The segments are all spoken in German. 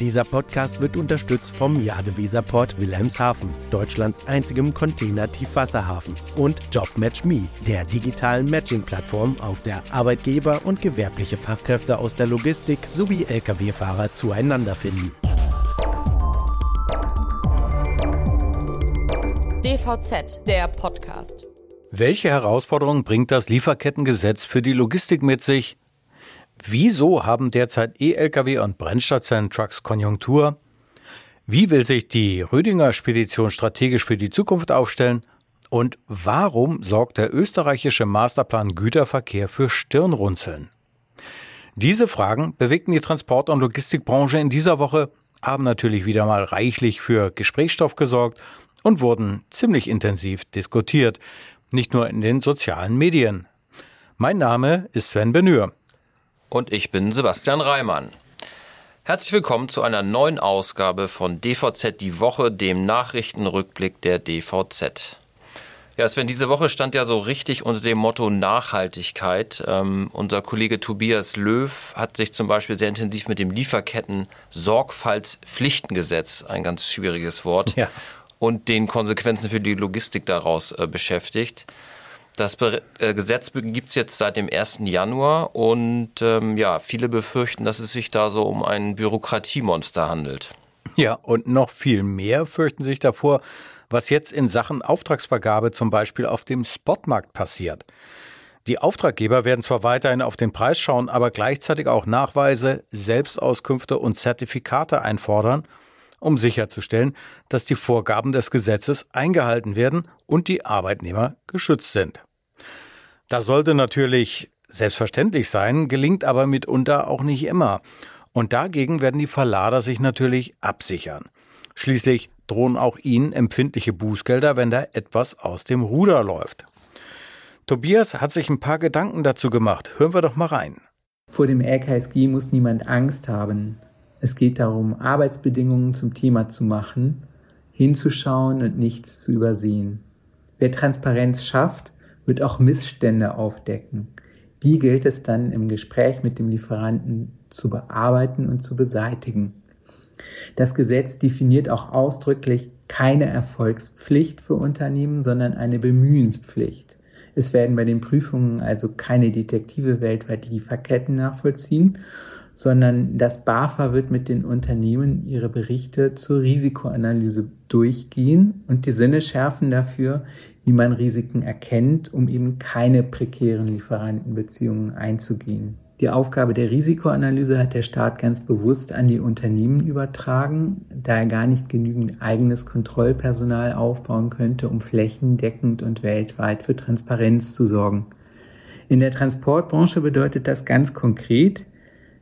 Dieser Podcast wird unterstützt vom Jadeweserport Wilhelmshaven, Deutschlands einzigem Container-Tiefwasserhafen, und JobMatchMe, der digitalen Matching-Plattform, auf der Arbeitgeber und gewerbliche Fachkräfte aus der Logistik sowie Lkw-Fahrer zueinander finden. DVZ, der Podcast. Welche Herausforderungen bringt das Lieferkettengesetz für die Logistik mit sich? Wieso haben derzeit E-Lkw und Brennstoffzellen-Trucks Konjunktur? Wie will sich die Rüdinger Spedition strategisch für die Zukunft aufstellen? Und warum sorgt der österreichische Masterplan Güterverkehr für Stirnrunzeln? Diese Fragen bewegten die Transport- und Logistikbranche in dieser Woche, haben natürlich wieder mal reichlich für Gesprächsstoff gesorgt und wurden ziemlich intensiv diskutiert, nicht nur in den sozialen Medien. Mein Name ist Sven Benür. Und ich bin Sebastian Reimann. Herzlich willkommen zu einer neuen Ausgabe von DVZ die Woche, dem Nachrichtenrückblick der DVZ. Ja, Sven, diese Woche stand ja so richtig unter dem Motto Nachhaltigkeit. Ähm, unser Kollege Tobias Löw hat sich zum Beispiel sehr intensiv mit dem Lieferketten-Sorgfaltspflichtengesetz, ein ganz schwieriges Wort, ja. und den Konsequenzen für die Logistik daraus äh, beschäftigt. Das Be äh, Gesetz gibt es jetzt seit dem 1. Januar und ähm, ja, viele befürchten, dass es sich da so um ein Bürokratiemonster handelt. Ja, und noch viel mehr fürchten sich davor, was jetzt in Sachen Auftragsvergabe zum Beispiel auf dem Spotmarkt passiert. Die Auftraggeber werden zwar weiterhin auf den Preis schauen, aber gleichzeitig auch Nachweise, Selbstauskünfte und Zertifikate einfordern um sicherzustellen, dass die Vorgaben des Gesetzes eingehalten werden und die Arbeitnehmer geschützt sind. Das sollte natürlich selbstverständlich sein, gelingt aber mitunter auch nicht immer. Und dagegen werden die Verlader sich natürlich absichern. Schließlich drohen auch ihnen empfindliche Bußgelder, wenn da etwas aus dem Ruder läuft. Tobias hat sich ein paar Gedanken dazu gemacht. Hören wir doch mal rein. Vor dem RKSG muss niemand Angst haben. Es geht darum, Arbeitsbedingungen zum Thema zu machen, hinzuschauen und nichts zu übersehen. Wer Transparenz schafft, wird auch Missstände aufdecken. Die gilt es dann im Gespräch mit dem Lieferanten zu bearbeiten und zu beseitigen. Das Gesetz definiert auch ausdrücklich keine Erfolgspflicht für Unternehmen, sondern eine Bemühenspflicht. Es werden bei den Prüfungen also keine Detektive weltweit Lieferketten nachvollziehen, sondern das BAFA wird mit den Unternehmen ihre Berichte zur Risikoanalyse durchgehen und die Sinne schärfen dafür, wie man Risiken erkennt, um eben keine prekären Lieferantenbeziehungen einzugehen. Die Aufgabe der Risikoanalyse hat der Staat ganz bewusst an die Unternehmen übertragen, da er gar nicht genügend eigenes Kontrollpersonal aufbauen könnte, um flächendeckend und weltweit für Transparenz zu sorgen. In der Transportbranche bedeutet das ganz konkret,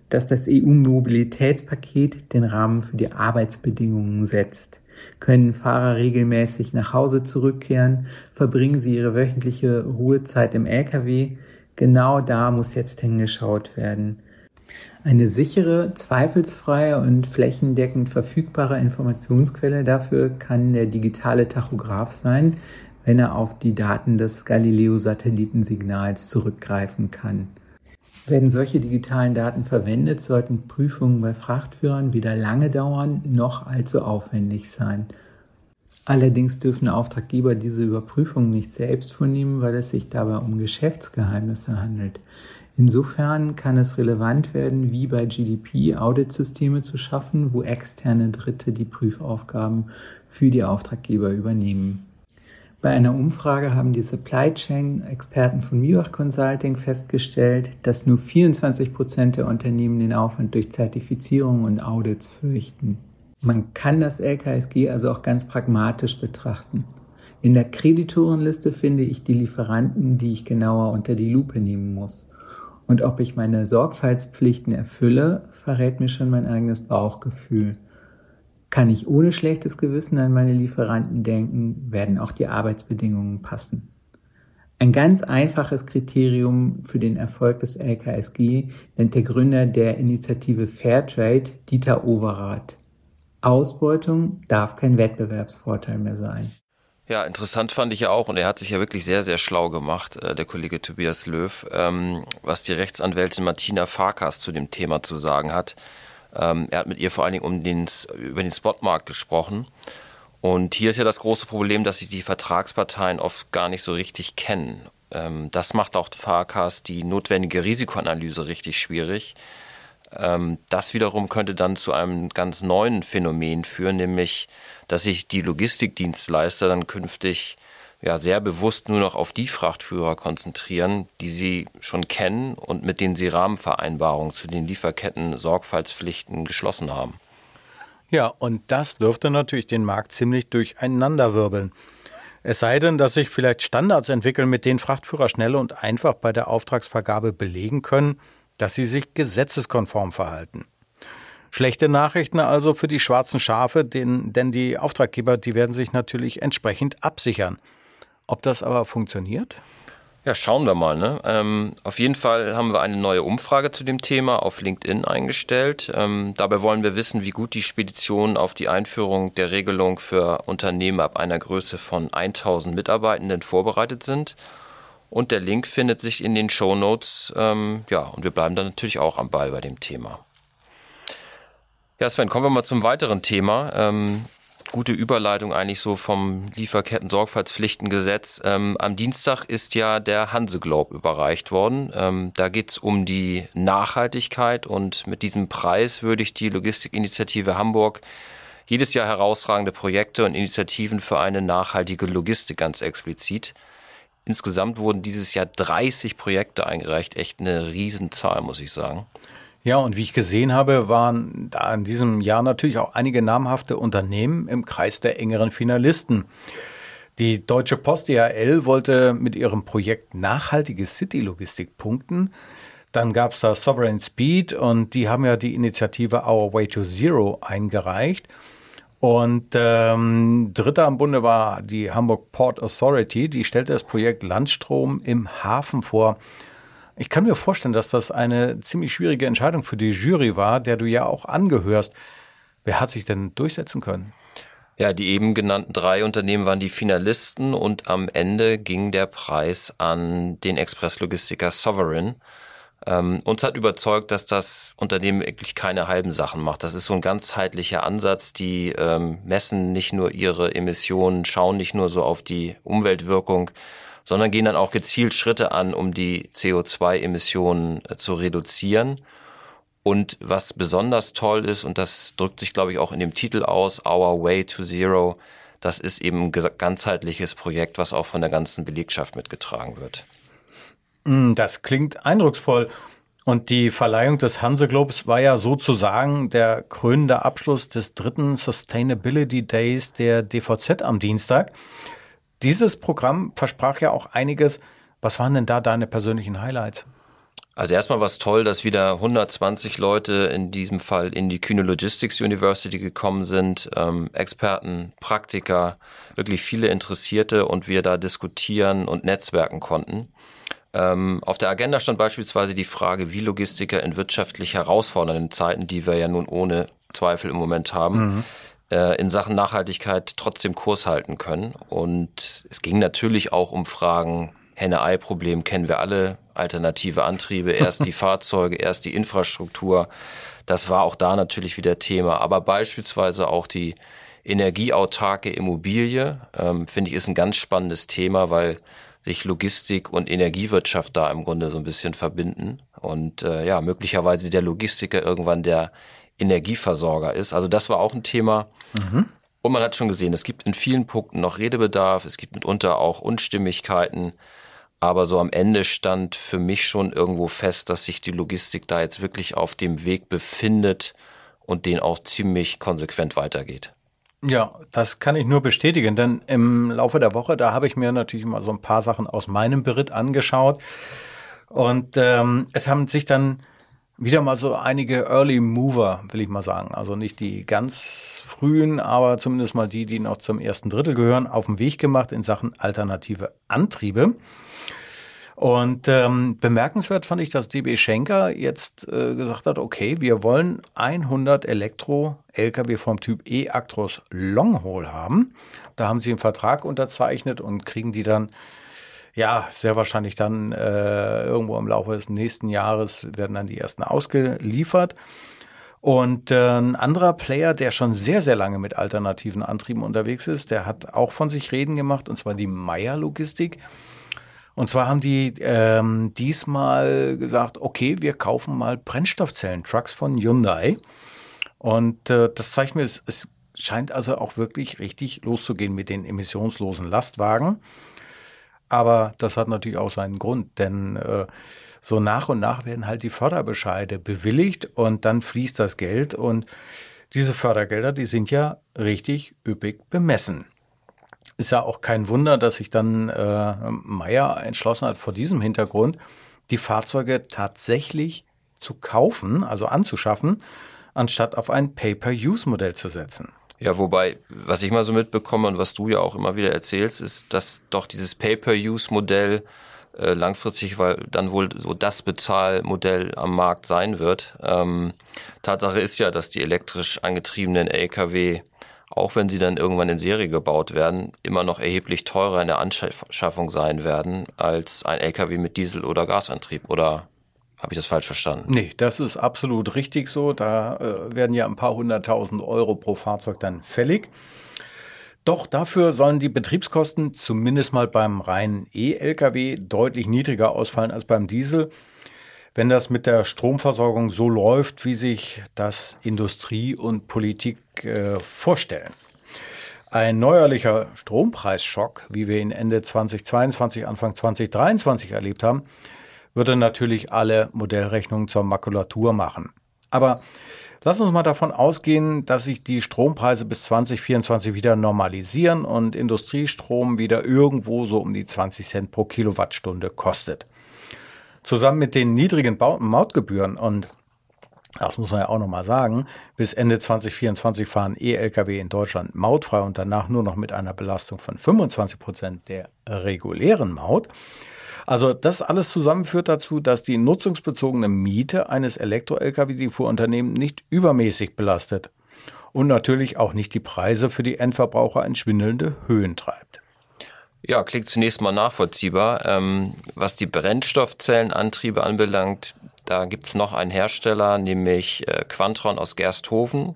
dass das EU-Mobilitätspaket den Rahmen für die Arbeitsbedingungen setzt. Können Fahrer regelmäßig nach Hause zurückkehren? Verbringen sie ihre wöchentliche Ruhezeit im Lkw? Genau da muss jetzt hingeschaut werden. Eine sichere, zweifelsfreie und flächendeckend verfügbare Informationsquelle dafür kann der digitale Tachograph sein, wenn er auf die Daten des Galileo-Satellitensignals zurückgreifen kann. Werden solche digitalen Daten verwendet, sollten Prüfungen bei Frachtführern weder lange dauern noch allzu aufwendig sein. Allerdings dürfen Auftraggeber diese Überprüfung nicht selbst vornehmen, weil es sich dabei um Geschäftsgeheimnisse handelt. Insofern kann es relevant werden, wie bei GDP Auditsysteme zu schaffen, wo externe Dritte die Prüfaufgaben für die Auftraggeber übernehmen. Bei einer Umfrage haben die Supply Chain Experten von Miwach Consulting festgestellt, dass nur 24 Prozent der Unternehmen den Aufwand durch Zertifizierung und Audits fürchten. Man kann das LKSG also auch ganz pragmatisch betrachten. In der Kreditorenliste finde ich die Lieferanten, die ich genauer unter die Lupe nehmen muss. Und ob ich meine Sorgfaltspflichten erfülle, verrät mir schon mein eigenes Bauchgefühl. Kann ich ohne schlechtes Gewissen an meine Lieferanten denken, werden auch die Arbeitsbedingungen passen. Ein ganz einfaches Kriterium für den Erfolg des LKSG nennt der Gründer der Initiative Fairtrade, Dieter Overath. Ausbeutung darf kein Wettbewerbsvorteil mehr sein. Ja, interessant fand ich ja auch, und er hat sich ja wirklich sehr, sehr schlau gemacht, äh, der Kollege Tobias Löw, ähm, was die Rechtsanwältin Martina Farkas zu dem Thema zu sagen hat. Ähm, er hat mit ihr vor allen Dingen um den, über den Spotmarkt gesprochen. Und hier ist ja das große Problem, dass sich die Vertragsparteien oft gar nicht so richtig kennen. Ähm, das macht auch Farkas die notwendige Risikoanalyse richtig schwierig. Ähm, das wiederum könnte dann zu einem ganz neuen Phänomen führen, nämlich, dass sich die Logistikdienstleister dann künftig ja sehr bewusst nur noch auf die Frachtführer konzentrieren, die sie schon kennen und mit denen sie Rahmenvereinbarungen zu den Lieferketten Sorgfaltspflichten geschlossen haben. Ja, und das dürfte natürlich den Markt ziemlich durcheinanderwirbeln. Es sei denn, dass sich vielleicht Standards entwickeln, mit denen Frachtführer schnell und einfach bei der Auftragsvergabe belegen können, dass sie sich gesetzeskonform verhalten. Schlechte Nachrichten also für die schwarzen Schafe, denn, denn die Auftraggeber, die werden sich natürlich entsprechend absichern. Ob das aber funktioniert? Ja, schauen wir mal. Ne? Ähm, auf jeden Fall haben wir eine neue Umfrage zu dem Thema auf LinkedIn eingestellt. Ähm, dabei wollen wir wissen, wie gut die Speditionen auf die Einführung der Regelung für Unternehmen ab einer Größe von 1000 Mitarbeitenden vorbereitet sind und der Link findet sich in den Show Notes. Ähm, ja, und wir bleiben dann natürlich auch am Ball bei dem Thema. Ja, Sven, kommen wir mal zum weiteren Thema. Ähm, gute Überleitung eigentlich so vom Lieferketten-Sorgfaltspflichtengesetz. Ähm, am Dienstag ist ja der Hanseglobe überreicht worden. Ähm, da geht's um die Nachhaltigkeit und mit diesem Preis würde ich die Logistikinitiative Hamburg jedes Jahr herausragende Projekte und Initiativen für eine nachhaltige Logistik ganz explizit. Insgesamt wurden dieses Jahr 30 Projekte eingereicht. Echt eine Riesenzahl, muss ich sagen. Ja, und wie ich gesehen habe, waren da in diesem Jahr natürlich auch einige namhafte Unternehmen im Kreis der engeren Finalisten. Die Deutsche Post DHL wollte mit ihrem Projekt Nachhaltige City-Logistik punkten. Dann gab es da Sovereign Speed und die haben ja die Initiative Our Way to Zero eingereicht. Und ähm, dritter am Bunde war die Hamburg Port Authority, die stellte das Projekt Landstrom im Hafen vor. Ich kann mir vorstellen, dass das eine ziemlich schwierige Entscheidung für die Jury war, der du ja auch angehörst. Wer hat sich denn durchsetzen können? Ja, die eben genannten drei Unternehmen waren die Finalisten und am Ende ging der Preis an den Expresslogistiker Sovereign. Ähm, uns hat überzeugt, dass das Unternehmen wirklich keine halben Sachen macht. Das ist so ein ganzheitlicher Ansatz. Die ähm, messen nicht nur ihre Emissionen, schauen nicht nur so auf die Umweltwirkung, sondern gehen dann auch gezielt Schritte an, um die CO2-Emissionen äh, zu reduzieren. Und was besonders toll ist, und das drückt sich, glaube ich, auch in dem Titel aus, Our Way to Zero, das ist eben ein ganzheitliches Projekt, was auch von der ganzen Belegschaft mitgetragen wird. Mm, das klingt eindrucksvoll. Und die Verleihung des Hanseglobes war ja sozusagen der krönende Abschluss des dritten Sustainability Days der DVZ am Dienstag. Dieses Programm versprach ja auch einiges. Was waren denn da deine persönlichen Highlights? Also erstmal war es toll, dass wieder 120 Leute in diesem Fall in die Kühne Logistics University gekommen sind, ähm, Experten, Praktiker, wirklich viele Interessierte und wir da diskutieren und netzwerken konnten. Ähm, auf der Agenda stand beispielsweise die Frage, wie Logistiker in wirtschaftlich herausfordernden Zeiten, die wir ja nun ohne Zweifel im Moment haben, mhm. Äh, in Sachen Nachhaltigkeit trotzdem Kurs halten können. Und es ging natürlich auch um Fragen, Henne-Ei-Problem kennen wir alle, alternative Antriebe, erst die Fahrzeuge, erst die Infrastruktur. Das war auch da natürlich wieder Thema. Aber beispielsweise auch die energieautarke Immobilie, ähm, finde ich, ist ein ganz spannendes Thema, weil sich Logistik und Energiewirtschaft da im Grunde so ein bisschen verbinden und äh, ja, möglicherweise der Logistiker irgendwann der Energieversorger ist. Also das war auch ein Thema. Mhm. Und man hat schon gesehen, es gibt in vielen Punkten noch Redebedarf, es gibt mitunter auch Unstimmigkeiten. Aber so am Ende stand für mich schon irgendwo fest, dass sich die Logistik da jetzt wirklich auf dem Weg befindet und den auch ziemlich konsequent weitergeht. Ja, das kann ich nur bestätigen, denn im Laufe der Woche, da habe ich mir natürlich mal so ein paar Sachen aus meinem Beritt angeschaut. Und ähm, es haben sich dann wieder mal so einige Early Mover, will ich mal sagen. Also nicht die ganz frühen, aber zumindest mal die, die noch zum ersten Drittel gehören, auf den Weg gemacht in Sachen alternative Antriebe. Und ähm, bemerkenswert fand ich, dass DB Schenker jetzt äh, gesagt hat, okay, wir wollen 100 Elektro-Lkw vom Typ E-Actros Longhaul haben. Da haben sie einen Vertrag unterzeichnet und kriegen die dann, ja, sehr wahrscheinlich dann äh, irgendwo im Laufe des nächsten Jahres werden dann die ersten ausgeliefert. Und äh, ein anderer Player, der schon sehr, sehr lange mit alternativen Antrieben unterwegs ist, der hat auch von sich reden gemacht, und zwar die Meyer Logistik. Und zwar haben die ähm, diesmal gesagt, okay, wir kaufen mal Brennstoffzellen-Trucks von Hyundai. Und äh, das zeigt mir, es, es scheint also auch wirklich richtig loszugehen mit den emissionslosen Lastwagen. Aber das hat natürlich auch seinen Grund, denn äh, so nach und nach werden halt die Förderbescheide bewilligt und dann fließt das Geld und diese Fördergelder, die sind ja richtig üppig bemessen. Ist ja auch kein Wunder, dass sich dann äh, Meyer entschlossen hat, vor diesem Hintergrund die Fahrzeuge tatsächlich zu kaufen, also anzuschaffen, anstatt auf ein Pay-per-Use-Modell zu setzen. Ja, wobei, was ich mal so mitbekomme und was du ja auch immer wieder erzählst, ist, dass doch dieses Pay-per-Use-Modell äh, langfristig, weil dann wohl so das Bezahlmodell am Markt sein wird. Ähm, Tatsache ist ja, dass die elektrisch angetriebenen Lkw, auch wenn sie dann irgendwann in Serie gebaut werden, immer noch erheblich teurer in der Anschaffung sein werden als ein Lkw mit Diesel- oder Gasantrieb. Oder habe ich das falsch verstanden? Nee, das ist absolut richtig so. Da äh, werden ja ein paar hunderttausend Euro pro Fahrzeug dann fällig. Doch dafür sollen die Betriebskosten zumindest mal beim reinen E-Lkw deutlich niedriger ausfallen als beim Diesel, wenn das mit der Stromversorgung so läuft, wie sich das Industrie und Politik äh, vorstellen. Ein neuerlicher Strompreisschock, wie wir ihn Ende 2022, Anfang 2023 erlebt haben, würde natürlich alle Modellrechnungen zur Makulatur machen. Aber Lass uns mal davon ausgehen, dass sich die Strompreise bis 2024 wieder normalisieren und Industriestrom wieder irgendwo so um die 20 Cent pro Kilowattstunde kostet. Zusammen mit den niedrigen Mautgebühren und das muss man ja auch nochmal sagen. Bis Ende 2024 fahren E-Lkw in Deutschland mautfrei und danach nur noch mit einer Belastung von 25 Prozent der regulären Maut. Also das alles zusammen führt dazu, dass die nutzungsbezogene Miete eines Elektro-Lkw die Fuhrunternehmen nicht übermäßig belastet und natürlich auch nicht die Preise für die Endverbraucher in schwindelnde Höhen treibt. Ja, klingt zunächst mal nachvollziehbar. Ähm, was die Brennstoffzellenantriebe anbelangt, da gibt's noch einen Hersteller, nämlich äh, Quantron aus Gersthofen.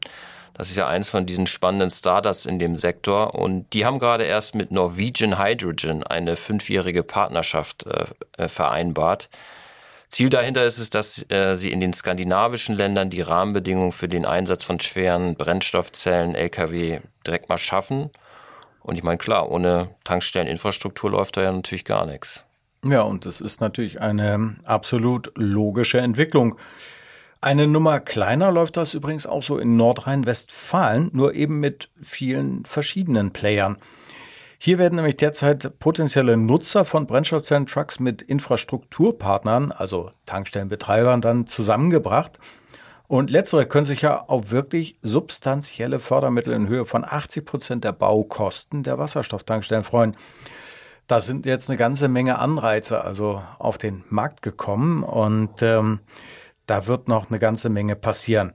Das ist ja eins von diesen spannenden Startups in dem Sektor. Und die haben gerade erst mit Norwegian Hydrogen eine fünfjährige Partnerschaft äh, äh, vereinbart. Ziel dahinter ist es, dass äh, sie in den skandinavischen Ländern die Rahmenbedingungen für den Einsatz von schweren Brennstoffzellen, Lkw direkt mal schaffen. Und ich meine, klar, ohne Tankstelleninfrastruktur läuft da ja natürlich gar nichts. Ja, und das ist natürlich eine absolut logische Entwicklung. Eine Nummer kleiner läuft das übrigens auch so in Nordrhein-Westfalen, nur eben mit vielen verschiedenen Playern. Hier werden nämlich derzeit potenzielle Nutzer von Brennstoffzellen-Trucks mit Infrastrukturpartnern, also Tankstellenbetreibern, dann zusammengebracht. Und letztere können sich ja auf wirklich substanzielle Fördermittel in Höhe von 80 Prozent der Baukosten der Wasserstofftankstellen freuen. Da sind jetzt eine ganze Menge Anreize also auf den Markt gekommen und ähm, da wird noch eine ganze Menge passieren.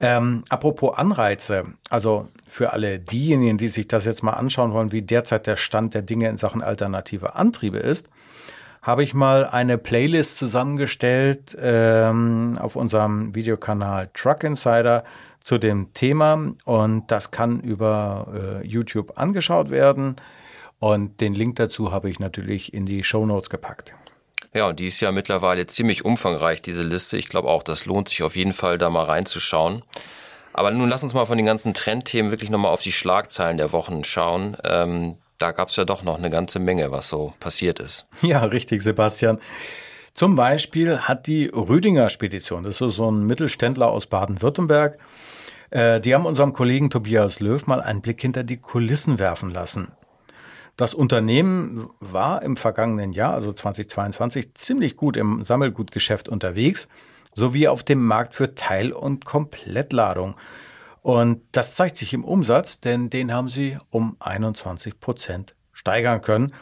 Ähm, apropos Anreize, also für alle diejenigen, die sich das jetzt mal anschauen wollen, wie derzeit der Stand der Dinge in Sachen alternative Antriebe ist, habe ich mal eine Playlist zusammengestellt ähm, auf unserem Videokanal Truck Insider zu dem Thema und das kann über äh, YouTube angeschaut werden und den Link dazu habe ich natürlich in die Show Notes gepackt. Ja, und die ist ja mittlerweile ziemlich umfangreich, diese Liste. Ich glaube auch, das lohnt sich auf jeden Fall, da mal reinzuschauen. Aber nun lass uns mal von den ganzen Trendthemen wirklich nochmal auf die Schlagzeilen der Wochen schauen. Ähm, da gab es ja doch noch eine ganze Menge, was so passiert ist. Ja, richtig, Sebastian. Zum Beispiel hat die Rüdinger Spedition, das ist so ein Mittelständler aus Baden-Württemberg, äh, die haben unserem Kollegen Tobias Löw mal einen Blick hinter die Kulissen werfen lassen. Das Unternehmen war im vergangenen Jahr, also 2022, ziemlich gut im Sammelgutgeschäft unterwegs, sowie auf dem Markt für Teil- und Komplettladung. Und das zeigt sich im Umsatz, denn den haben sie um 21 Prozent steigern können.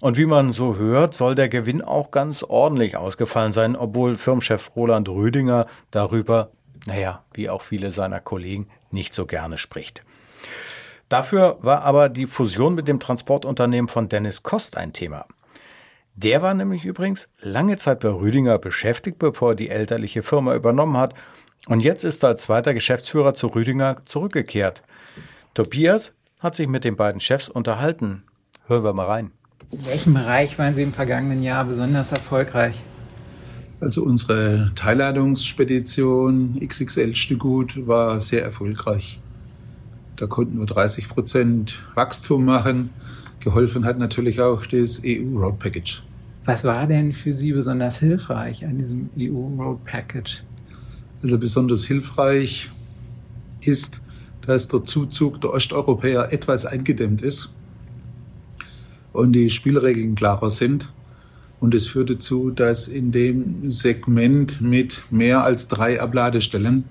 Und wie man so hört, soll der Gewinn auch ganz ordentlich ausgefallen sein, obwohl Firmenchef Roland Rüdinger darüber, naja, wie auch viele seiner Kollegen, nicht so gerne spricht. Dafür war aber die Fusion mit dem Transportunternehmen von Dennis Kost ein Thema. Der war nämlich übrigens lange Zeit bei Rüdinger beschäftigt, bevor er die elterliche Firma übernommen hat Und jetzt ist er als zweiter Geschäftsführer zu Rüdinger zurückgekehrt. Tobias hat sich mit den beiden Chefs unterhalten. Hören wir mal rein. In welchem Bereich waren Sie im vergangenen Jahr besonders erfolgreich? Also unsere Teilladungsspedition XXL Stückgut war sehr erfolgreich. Da konnten wir 30 Prozent Wachstum machen. Geholfen hat natürlich auch das EU Road Package. Was war denn für Sie besonders hilfreich an diesem EU Road Package? Also besonders hilfreich ist, dass der Zuzug der Osteuropäer etwas eingedämmt ist und die Spielregeln klarer sind. Und es führt dazu, dass in dem Segment mit mehr als drei Abladestellen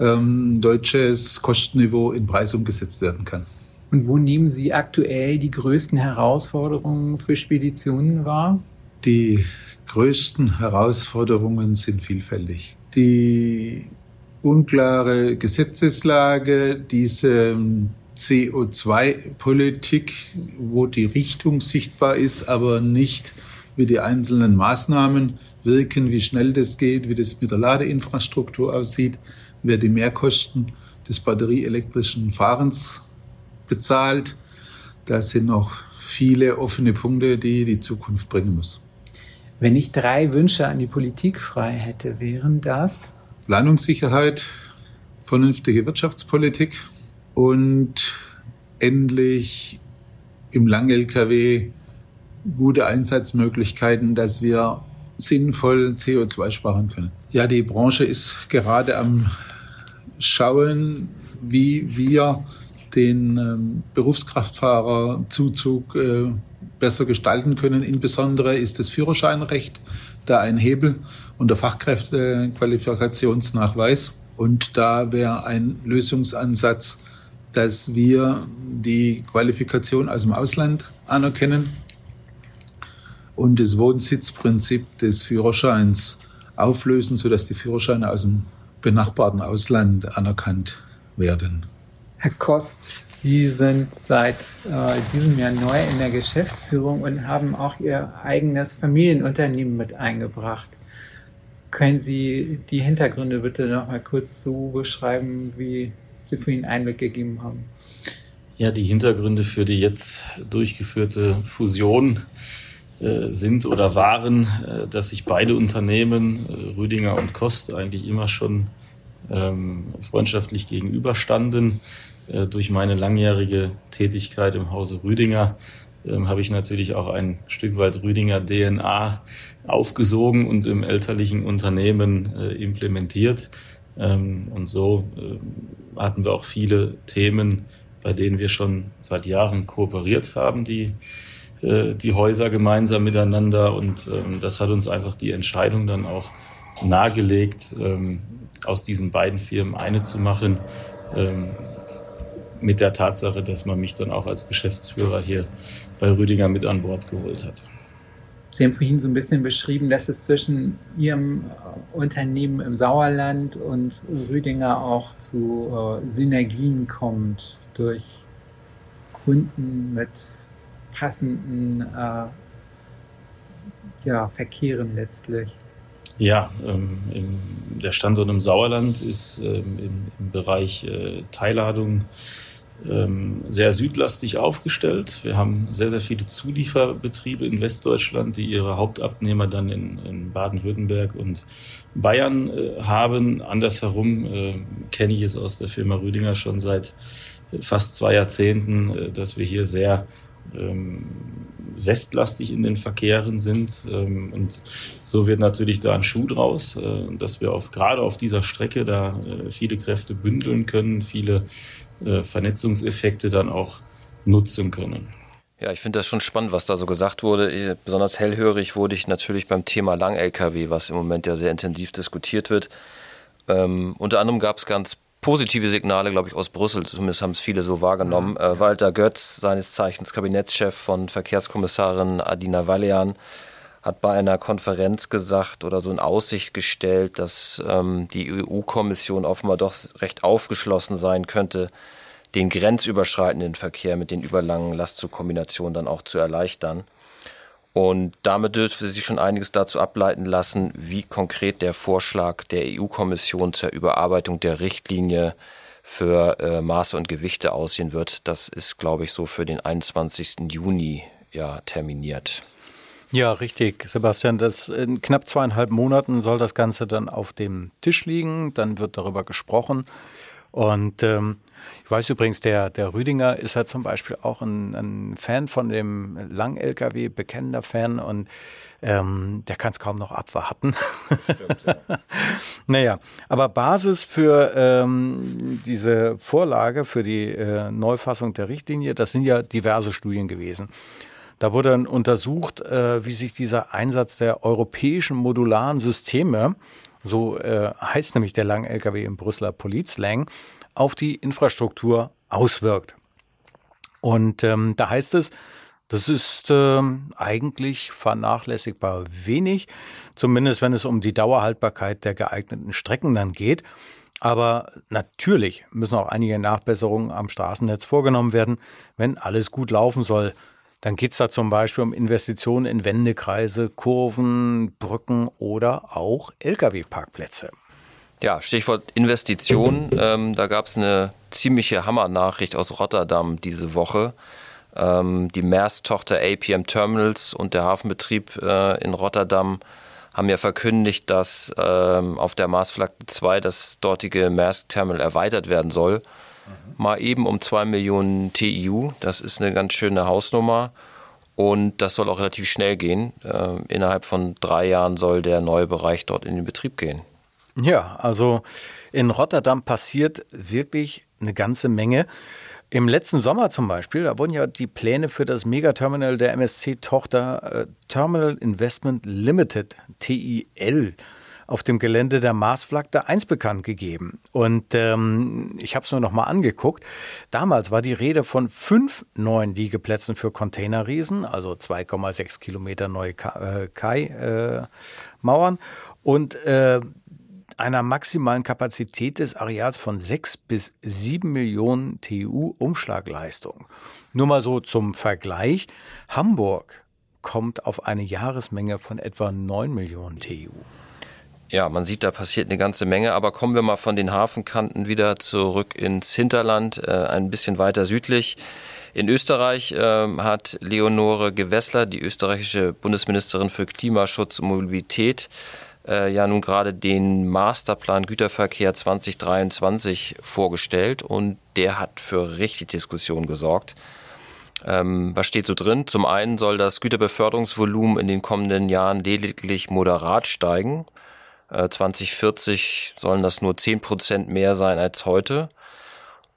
ähm, deutsches Kostenniveau in Preis umgesetzt werden kann. Und wo nehmen Sie aktuell die größten Herausforderungen für Speditionen wahr? Die größten Herausforderungen sind vielfältig. Die unklare Gesetzeslage, diese CO2-Politik, wo die Richtung sichtbar ist, aber nicht wie die einzelnen Maßnahmen wirken, wie schnell das geht, wie das mit der Ladeinfrastruktur aussieht, wer die Mehrkosten des batterieelektrischen Fahrens bezahlt. Da sind noch viele offene Punkte, die die Zukunft bringen muss. Wenn ich drei Wünsche an die Politik frei hätte, wären das? Planungssicherheit, vernünftige Wirtschaftspolitik und endlich im Lang-LKW gute Einsatzmöglichkeiten, dass wir sinnvoll CO2 sparen können. Ja, die Branche ist gerade am Schauen, wie wir den ähm, Berufskraftfahrerzuzug äh, besser gestalten können. Insbesondere ist das Führerscheinrecht da ein Hebel und der Fachkräftequalifikationsnachweis. Und da wäre ein Lösungsansatz, dass wir die Qualifikation aus dem Ausland anerkennen und das Wohnsitzprinzip des Führerscheins auflösen, sodass die Führerscheine aus dem benachbarten Ausland anerkannt werden. Herr Kost, Sie sind seit äh, diesem Jahr neu in der Geschäftsführung und haben auch Ihr eigenes Familienunternehmen mit eingebracht. Können Sie die Hintergründe bitte noch mal kurz so beschreiben, wie Sie für ihn Einblick gegeben haben? Ja, die Hintergründe für die jetzt durchgeführte Fusion äh, sind oder waren, äh, dass sich beide Unternehmen, äh, Rüdinger und Kost, eigentlich immer schon ähm, freundschaftlich gegenüberstanden. Äh, durch meine langjährige Tätigkeit im Hause Rüdinger ähm, habe ich natürlich auch ein Stück weit Rüdinger DNA aufgesogen und im elterlichen Unternehmen äh, implementiert. Ähm, und so äh, hatten wir auch viele Themen, bei denen wir schon seit Jahren kooperiert haben, die äh, die Häuser gemeinsam miteinander. Und ähm, das hat uns einfach die Entscheidung dann auch nahegelegt, ähm, aus diesen beiden Firmen eine zu machen. Ähm, mit der Tatsache, dass man mich dann auch als Geschäftsführer hier bei Rüdinger mit an Bord geholt hat. Sie haben vorhin so ein bisschen beschrieben, dass es zwischen Ihrem Unternehmen im Sauerland und Rüdinger auch zu äh, Synergien kommt durch Kunden mit passenden äh, ja, Verkehren letztlich. Ja, ähm, im, der Standort im Sauerland ist ähm, im, im, Bereich äh, Teilladung ähm, sehr südlastig aufgestellt. Wir haben sehr, sehr viele Zulieferbetriebe in Westdeutschland, die ihre Hauptabnehmer dann in, in Baden-Württemberg und Bayern äh, haben. Andersherum äh, kenne ich es aus der Firma Rüdinger schon seit fast zwei Jahrzehnten, äh, dass wir hier sehr ähm, westlastig in den Verkehren sind. Ähm, und so wird natürlich da ein Schuh draus, äh, dass wir auf, gerade auf dieser Strecke da äh, viele Kräfte bündeln können, viele äh, Vernetzungseffekte dann auch nutzen können. Ja, ich finde das schon spannend, was da so gesagt wurde. Besonders hellhörig wurde ich natürlich beim Thema Lang-LKW, was im Moment ja sehr intensiv diskutiert wird. Ähm, unter anderem gab es ganz positive Signale, glaube ich, aus Brüssel. Zumindest haben es viele so wahrgenommen. Äh, Walter Götz, seines Zeichens Kabinettschef von Verkehrskommissarin Adina Valian, hat bei einer Konferenz gesagt oder so in Aussicht gestellt, dass ähm, die EU-Kommission offenbar doch recht aufgeschlossen sein könnte, den grenzüberschreitenden Verkehr mit den überlangen Lastzugkombinationen dann auch zu erleichtern. Und damit dürfte sich schon einiges dazu ableiten lassen, wie konkret der Vorschlag der EU-Kommission zur Überarbeitung der Richtlinie für äh, Maße und Gewichte aussehen wird. Das ist, glaube ich, so für den 21. Juni ja terminiert. Ja, richtig, Sebastian. Das in knapp zweieinhalb Monaten soll das Ganze dann auf dem Tisch liegen. Dann wird darüber gesprochen. Und ähm, ich weiß übrigens, der, der Rüdinger ist ja zum Beispiel auch ein, ein Fan von dem Lang-LKW, bekennender Fan und ähm, der kann es kaum noch abwarten. Stimmt, ja. naja, aber Basis für ähm, diese Vorlage, für die äh, Neufassung der Richtlinie, das sind ja diverse Studien gewesen. Da wurde dann untersucht, äh, wie sich dieser Einsatz der europäischen modularen Systeme, so äh, heißt nämlich der Lang-LKW im Brüsseler Polizslang, auf die Infrastruktur auswirkt. Und ähm, da heißt es, das ist äh, eigentlich vernachlässigbar wenig, zumindest wenn es um die Dauerhaltbarkeit der geeigneten Strecken dann geht. Aber natürlich müssen auch einige Nachbesserungen am Straßennetz vorgenommen werden, wenn alles gut laufen soll. Dann geht es da zum Beispiel um Investitionen in Wendekreise, Kurven, Brücken oder auch Lkw-Parkplätze. Ja, Stichwort Investition. Ähm, da gab es eine ziemliche Hammernachricht aus Rotterdam diese Woche. Ähm, die Maersk-Tochter APM Terminals und der Hafenbetrieb äh, in Rotterdam haben ja verkündigt, dass ähm, auf der Marsflagge 2 das dortige Maersk-Terminal erweitert werden soll. Mhm. Mal eben um 2 Millionen TIU. Das ist eine ganz schöne Hausnummer. Und das soll auch relativ schnell gehen. Äh, innerhalb von drei Jahren soll der neue Bereich dort in den Betrieb gehen. Ja, also in Rotterdam passiert wirklich eine ganze Menge. Im letzten Sommer zum Beispiel, da wurden ja die Pläne für das Megaterminal der MSC-Tochter äh, Terminal Investment Limited, TIL, auf dem Gelände der Marsflagge 1 bekannt gegeben. Und ähm, ich habe es mir nochmal angeguckt. Damals war die Rede von fünf neuen Liegeplätzen für Containerriesen, also 2,6 Kilometer neue Kai-Mauern. Äh, und äh, einer maximalen Kapazität des Areals von 6 bis 7 Millionen TU Umschlagleistung. Nur mal so zum Vergleich. Hamburg kommt auf eine Jahresmenge von etwa 9 Millionen TU. Ja, man sieht, da passiert eine ganze Menge, aber kommen wir mal von den Hafenkanten wieder zurück ins Hinterland, äh, ein bisschen weiter südlich. In Österreich äh, hat Leonore Gewessler, die österreichische Bundesministerin für Klimaschutz und Mobilität, äh, ja nun gerade den Masterplan Güterverkehr 2023 vorgestellt und der hat für richtig Diskussion gesorgt. Ähm, was steht so drin? Zum einen soll das Güterbeförderungsvolumen in den kommenden Jahren lediglich moderat steigen. Äh, 2040 sollen das nur 10 Prozent mehr sein als heute.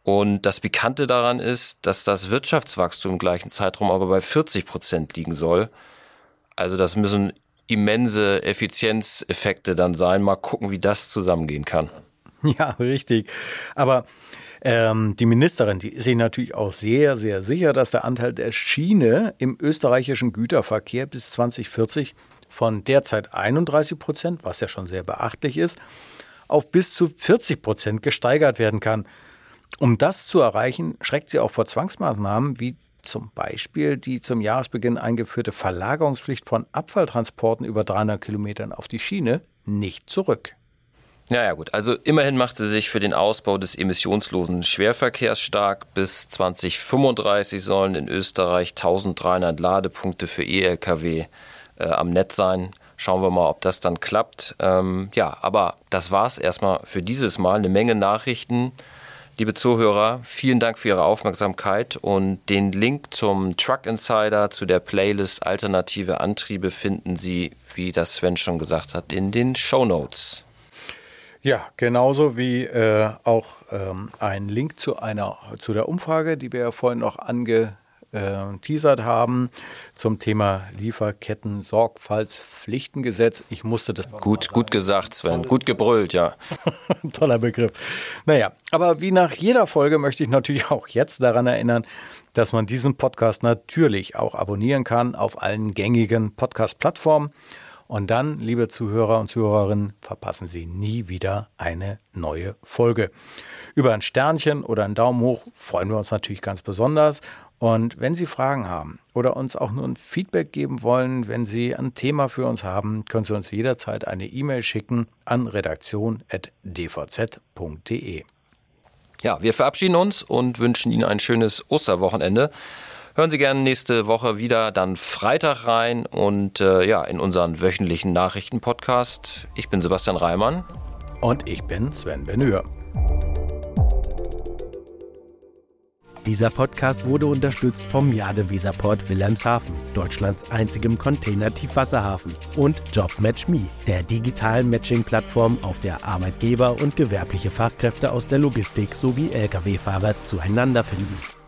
Und das Bekannte daran ist, dass das Wirtschaftswachstum im gleichen Zeitraum aber bei 40 Prozent liegen soll. Also das müssen immense Effizienzeffekte dann sein. Mal gucken, wie das zusammengehen kann. Ja, richtig. Aber ähm, die Ministerin, die ist sich natürlich auch sehr, sehr sicher, dass der Anteil der Schiene im österreichischen Güterverkehr bis 2040 von derzeit 31 Prozent, was ja schon sehr beachtlich ist, auf bis zu 40 Prozent gesteigert werden kann. Um das zu erreichen, schreckt sie auch vor Zwangsmaßnahmen wie zum Beispiel die zum Jahresbeginn eingeführte Verlagerungspflicht von Abfalltransporten über 300 Kilometern auf die Schiene nicht zurück. Ja, ja, gut. Also immerhin macht sie sich für den Ausbau des emissionslosen Schwerverkehrs stark. Bis 2035 sollen in Österreich 1300 Ladepunkte für E-Lkw äh, am Netz sein. Schauen wir mal, ob das dann klappt. Ähm, ja, aber das war's erstmal für dieses Mal. Eine Menge Nachrichten. Liebe Zuhörer, vielen Dank für Ihre Aufmerksamkeit und den Link zum Truck Insider zu der Playlist Alternative Antriebe finden Sie, wie das Sven schon gesagt hat, in den Show Notes. Ja, genauso wie äh, auch ähm, ein Link zu einer zu der Umfrage, die wir ja vorhin noch ange äh, teasert haben zum Thema Lieferketten-Sorgfaltspflichtengesetz. Ich musste das. Gut, gut gesagt, Sven. Gut gebrüllt, ja. Toller Begriff. Naja, aber wie nach jeder Folge möchte ich natürlich auch jetzt daran erinnern, dass man diesen Podcast natürlich auch abonnieren kann auf allen gängigen Podcast-Plattformen. Und dann, liebe Zuhörer und Zuhörerinnen, verpassen Sie nie wieder eine neue Folge. Über ein Sternchen oder einen Daumen hoch freuen wir uns natürlich ganz besonders. Und wenn Sie Fragen haben oder uns auch nur ein Feedback geben wollen, wenn Sie ein Thema für uns haben, können Sie uns jederzeit eine E-Mail schicken an redaktion.dvz.de. Ja, wir verabschieden uns und wünschen Ihnen ein schönes Osterwochenende. Hören Sie gerne nächste Woche wieder, dann Freitag rein und äh, ja, in unseren wöchentlichen Nachrichtenpodcast. Ich bin Sebastian Reimann. Und ich bin Sven Benür. Dieser Podcast wurde unterstützt vom Jade Weserport Wilhelmshaven, Deutschlands einzigem Container-Tiefwasserhafen, und JobMatchMe, der digitalen Matching-Plattform, auf der Arbeitgeber und gewerbliche Fachkräfte aus der Logistik sowie Lkw-Fahrer zueinander finden.